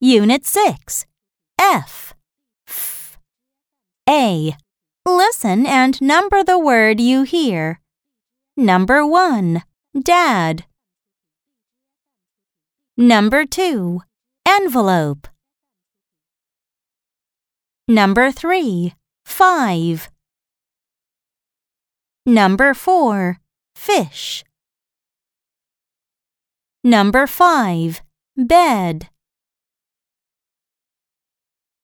Unit 6 F, F A. Listen and number the word you hear. Number 1 Dad. Number 2 Envelope. Number 3 5. Number 4 Fish. Number 5. Bed.